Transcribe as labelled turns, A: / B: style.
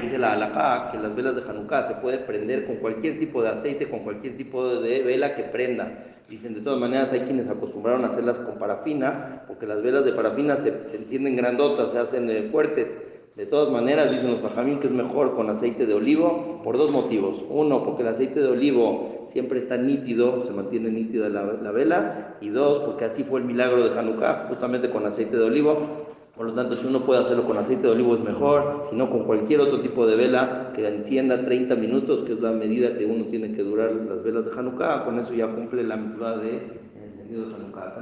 A: Dice la halajá que las velas de Hanukkah se puede prender con cualquier tipo de aceite, con cualquier tipo de vela que prenda. Dicen, de todas maneras, hay quienes acostumbraron a hacerlas con parafina, porque las velas de parafina se, encienden grandotas, se hacen eh, fuertes. De todas maneras, dicen los fajamín que es mejor con aceite de olivo por dos motivos. Uno, porque el aceite de olivo siempre está nítido, se mantiene nítida la, la vela. Y dos, porque así fue el milagro de Hanukkah, justamente con aceite de olivo. Por lo tanto, si uno puede hacerlo con aceite de olivo es mejor, si no con cualquier otro tipo de vela que encienda 30 minutos, que es la medida que uno tiene que durar las velas de Hanukkah, con eso ya cumple la mitzvah de encendido de Hanukkah.